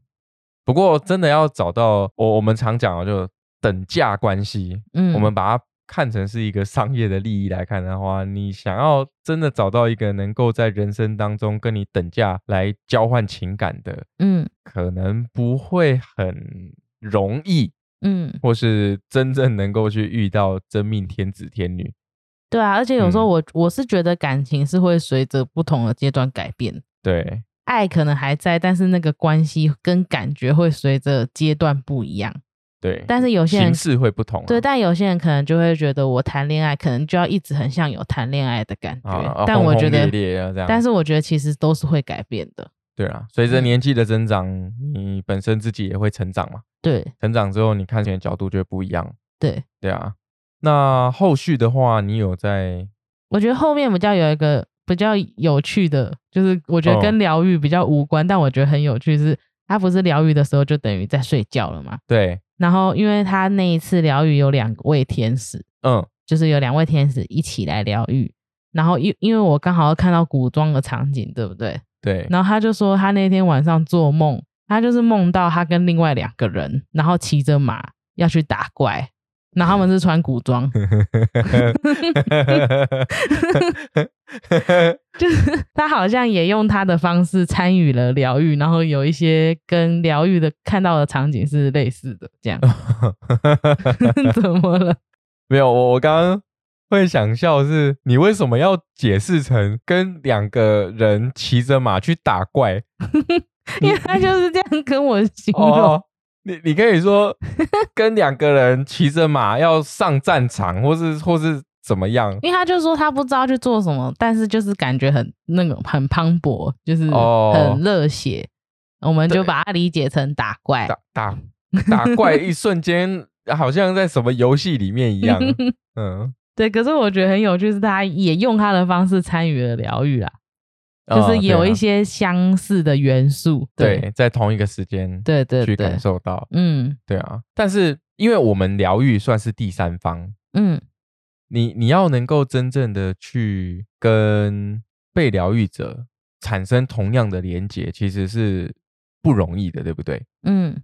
不过真的要找到我我们常讲的就等价关系，嗯，我们把它看成是一个商业的利益来看的话，你想要真的找到一个能够在人生当中跟你等价来交换情感的，嗯。可能不会很容易，嗯，或是真正能够去遇到真命天子天女。对啊，而且有时候嗯我、我是觉得感情是会随着不同的阶段改变，对，爱可能还在，但是那个关系跟感觉会随着阶段不一样。对，但是有些人形式会不同啊、对，但有些人可能就会觉得我谈恋爱可能就要一直很像有谈恋爱的感觉，但我觉得，烈烈啊这样，但是我觉得其实都是会改变的。对啊，随着嗯年纪的增长，你本身自己也会成长嘛，对成长之后你看见的角度就会不一样，对，对啊。那后续的话，你有在我觉得后面比较有一个比较有趣的，就是我觉得哦跟疗愈比较无关，但我觉得很有趣是，他不是疗愈的时候就等于在睡觉了嘛。对，然后因为他那一次疗愈有两位天使，嗯，就是有两位天使一起来疗愈。然后因因为我刚好看到古装的场景，对不对？对，然后他就说他那天晚上做梦，他就是梦到他跟另外两个人，然后骑着马要去打怪，然后他们是穿古装，*laughs* 就是他好像也用他的方式参与了疗愈，然后有一些跟疗愈的看到的场景是类似的，这样 *laughs* 怎么了？没有，我我刚刚会想笑是，你为什么要解释成跟两个人骑着马去打怪？*laughs* 因为他就是这样跟我形容。哦，你你可以说 *laughs* 跟两个人骑着马要上战场，或是或是怎么样？因为他就说他不知道去做什么，但是就是感觉很那个很磅礴，就是哦很热血，我们就把它理解成打怪。打打 *laughs* 打怪，一瞬间好像在什么游戏里面一样。*laughs* 嗯，对，可是我觉得很有趣，是他也用他的方式参与了疗愈啦，就是有一些相似的元素。对对，在同一个时间对对对去感，受到，嗯对啊。但是因为我们疗愈算是第三方，嗯，你你要能够真正的去跟被疗愈者产生同样的连结，其实是不容易的，对不对？嗯，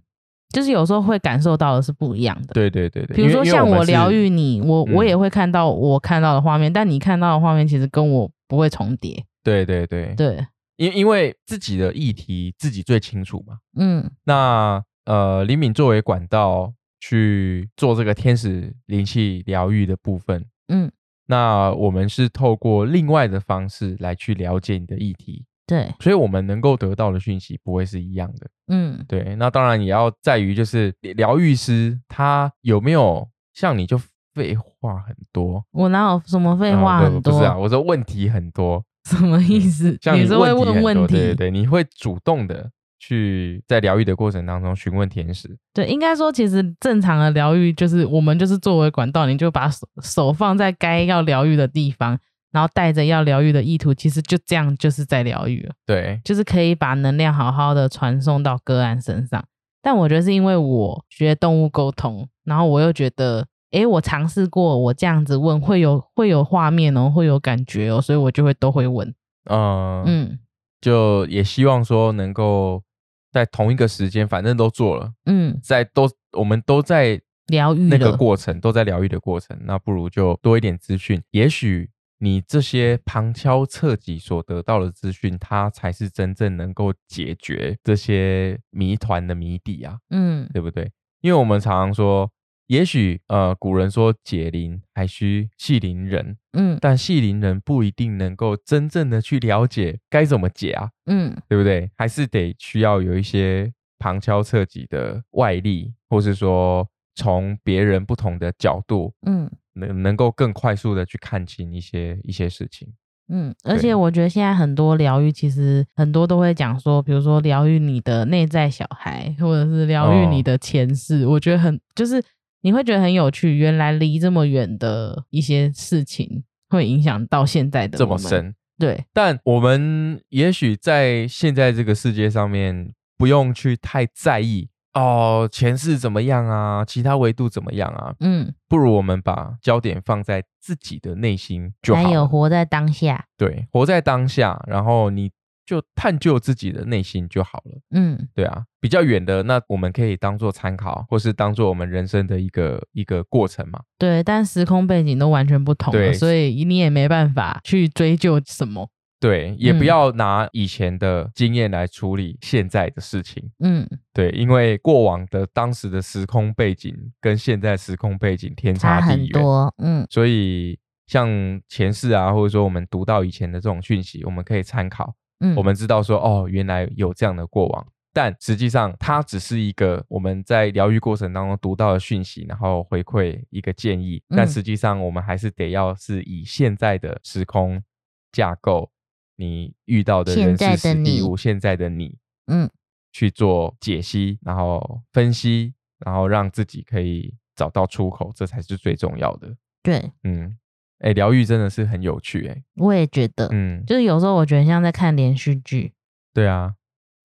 就是有时候会感受到的是不一样的。对对对对。比如说像我疗愈你，我我嗯也会看到我看到的画面，但你看到的画面其实跟我不会重叠。对对对，对，因因为自己的议题自己最清楚嘛。嗯那呃，李敏作为管道去做这个天使灵气疗愈的部分，嗯，那我们是透过另外的方式来去了解你的议题，对，所以我们能够得到的讯息不会是一样的。嗯对，那当然也要在于就是疗愈师他有没有像你就废话很多，我哪有什么废啊话很多？不不是啊，我说问题很多，什么意思？像你你是会问问题？对对对，你会主动的去在疗愈的过程当中询问天使，对，应该说，其实正常的疗愈就是我们就是作为管道，你就把手手放在该要疗愈的地方，然后带着要疗愈的意图，其实就这样就是在疗愈了，对，就是可以把能量好好的传送到个案身上。但我觉得是因为我学动物沟通，然后我又觉得，诶，我尝试过，我这样子问会有会有画面哦，会有感觉哦，所以我就会都会问。嗯嗯就也希望说能够在同一个时间，反正都做了，嗯，在都我们都在疗愈那个过程，都在疗愈的过程，那不如就多一点资讯，也许。你这些旁敲侧击所得到的资讯，它才是真正能够解决这些谜团的谜底啊！嗯对不对？因为我们常常说，也许呃，古人说解铃还需系铃人，嗯但系铃人不一定能够真正的去了解该怎么解啊，嗯对不对？还是得需要有一些旁敲侧击的外力，或是说从别人不同的角度，嗯能能够更快速的去看清一些一些事情。嗯，而且我觉得现在很多疗愈，其实很多都会讲说，比如说疗愈你的内在小孩，或者是疗愈你哦的前世。我觉得很就是你会觉得很有趣，原来离这么远的一些事情会影响到现在的。这么深，对，但我们也许在现在这个世界上面，不用去太在意哦，前世怎么样啊，其他维度怎么样啊，嗯，不如我们把焦点放在自己的内心就好还有。活在当下。对，活在当下，然后你就探究自己的内心就好了。嗯对啊，比较远的，那我们可以当做参考，或是当做我们人生的一个一个过程嘛。对，但时空背景都完全不同了，所以你也没办法去追究什么。对，也不嗯要拿以前的经验来处理现在的事情。嗯，对，因为过往的当时的时空背景跟现在时空背景天差地远，多。嗯所以像前世啊，或者说我们读到以前的这种讯息，我们可以参考。嗯，我们知道说，哦，原来有这样的过往，但实际上它只是一个我们在疗愈过程当中读到的讯息，然后回馈一个建议。但嗯。实际上，我们还是得要是以现在的时空架构，你遇到的人事时地物，现在的你，嗯，去做解析，然后分析，然后让自己可以找到出口，这才是最重要的。对，嗯，哎，疗愈真的是很有趣哎。我也觉得，嗯，就是有时候我觉得像在看连续剧。对啊，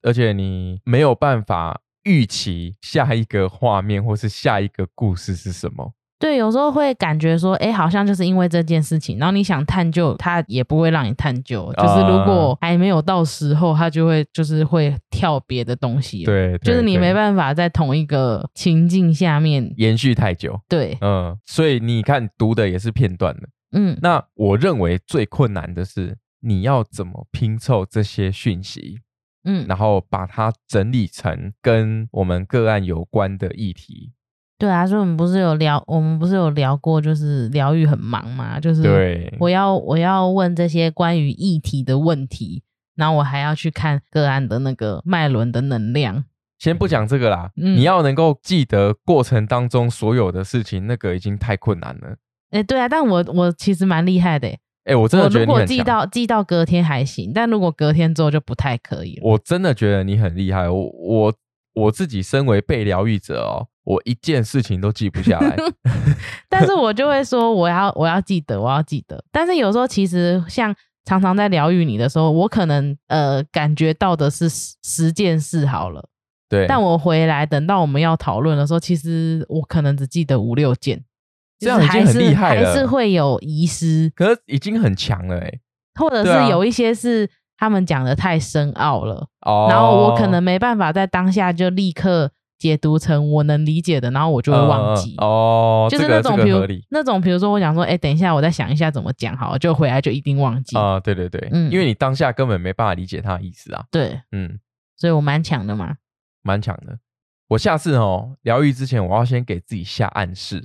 而且你没有办法预期下一个画面或是下一个故事是什么。对，有时候会感觉说，哎，好像就是因为这件事情，然后你想探究，它也不会让你探究。就是如果还没有到时候，它就会就是会跳别的东西。对，就是你没办法在同一个情境下面延续太久。对，嗯，所以你看读的也是片段的。嗯，那我认为最困难的是你要怎么拼凑这些讯息，嗯，然后把它整理成跟我们个案有关的议题。对啊，所以我们不是有聊，我们不是有聊过，就是疗愈很忙嘛，就是对我要我要问这些关于议题的问题，然后我还要去看个案的那个脉轮的能量。先不讲这个啦，你要能够记得过程当中所有的事情，那个已经太困难了。哎，对啊，但我我其实蛮厉害的。哎，我真的觉得如果记到记到隔天还行，但如果隔天之后就不太可以了。我真的觉得你很厉害，我我我自己身为被疗愈者哦。我一件事情都记不下来，*laughs* 但是我就会说我要我要记得我要记得。但是有时候其实像常常在疗愈你的时候，我可能呃感觉到的是十件事好了，对。但我回来等到我们要讨论的时候，其实我可能只记得五六件，这样已经很厉害了，还是会有遗失，可是已经很强了哎。或者是有一些是他们讲的太深奥了，哦，然后我可能没办法在当下就立刻。解读成我能理解的，然后我就会忘记哦，就是那种比如那种比如说我想说，哎，等一下我再想一下怎么讲好，就回来就一定忘记啊，对对对，嗯，因为你当下根本没办法理解他的意思啊，对，嗯，所以我蛮强的嘛，蛮强的。我下次哦疗愈之前，我要先给自己下暗示，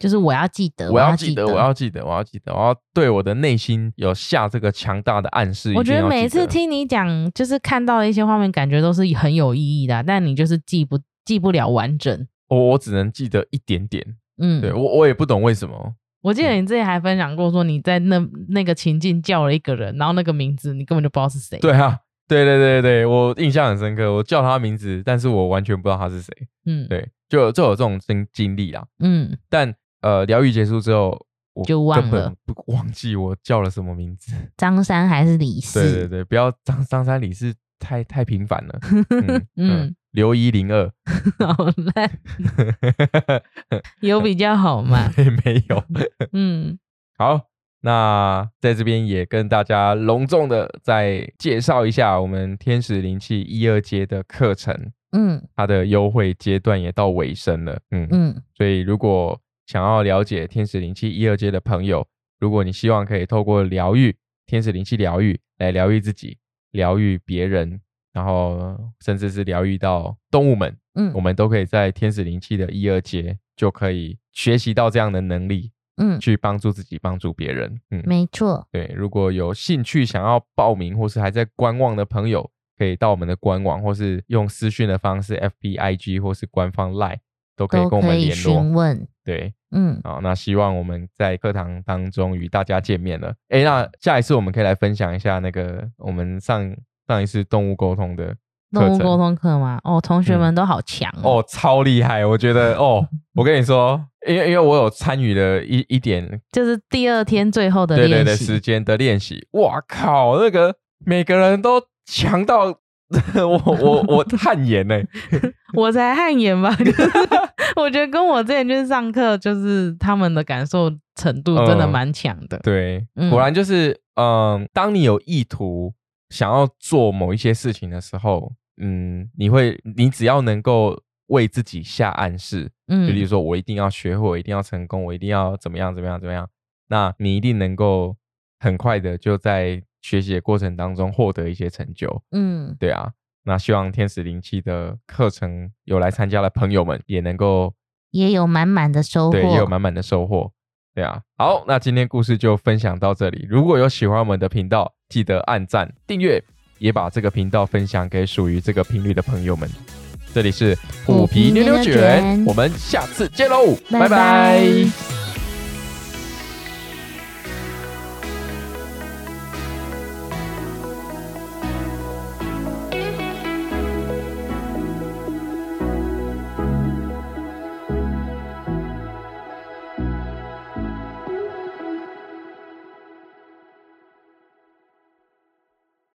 就是我要记得，我要记得，我要记得，我要记得，我要对我的内心有下这个强大的暗示。我觉得每次听你讲，就是看到的一些画面，感觉都是很有意义的，但你就是记不。记不了完整，我我只能记得一点点。嗯，对我我也不懂为什么。我记得你之前还分享过，说你在那那个情境叫了一个人，然后那个名字你根本就不知道是谁。对啊，对对对对我印象很深刻。我叫他名字，但是我完全不知道他是谁。嗯，对，就就有这种经经历啦。嗯，但呃，疗愈结束之后，我就忘了，不忘记我叫了什么名字。*laughs* 张三还是李四？对对对，不要张张三李四，太太频繁了。*laughs* 嗯。刘一零二，*laughs* 好烂，有比较好吗？没有，嗯，好，那在这边也跟大家隆重的再介绍一下我们天使灵气一二阶的课程，嗯，它的优惠阶段也到尾声了，嗯嗯，所以如果想要了解天使灵气一二阶的朋友，如果你希望可以透过疗愈天使灵气疗愈来疗愈自己，疗愈别人。然后，甚至是疗愈到动物们，嗯，我们都可以在天使灵气的一二阶就可以学习到这样的能力，嗯，去帮助自己，帮助别人，嗯，没错，对。如果有兴趣想要报名或是还在观望的朋友，可以到我们的官网，或是用私讯的方式，F B I G 或是官方 Line 都可以跟我们联络。问，对，嗯，好，那希望我们在课堂当中与大家见面了。哎，那下一次我们可以来分享一下那个我们上。上一次动物沟通的动物沟通课吗？哦，同学们都好强哦，超厉害！我觉得哦，*laughs* 我跟你说，因为因为我有参与了一一点，就是第二天最后的对对的时间的练习。哇靠，那个每个人都强到 *laughs* 我我 *laughs* 我汗颜呢，我才汗颜吧？*laughs* 我觉得跟我之前就是上课，就是他们的感受程度真的蛮强的。对，果然就是嗯，当你有意图。想要做某一些事情的时候，嗯，你会，你只要能够为自己下暗示，嗯，就例如说我一定要学会，我一定要成功，我一定要怎么样怎么样怎么样，那你一定能够很快的就在学习的过程当中获得一些成就，嗯，对啊，那希望天使灵气的课程有来参加的朋友们也能够也有满满的收获，对，也有满满的收获。对啊，好，那今天故事就分享到这里。如果有喜欢我们的频道，记得按赞、订阅，也把这个频道分享给属于这个频率的朋友们。这里是虎皮妞妞卷，我们下次见喽，拜拜。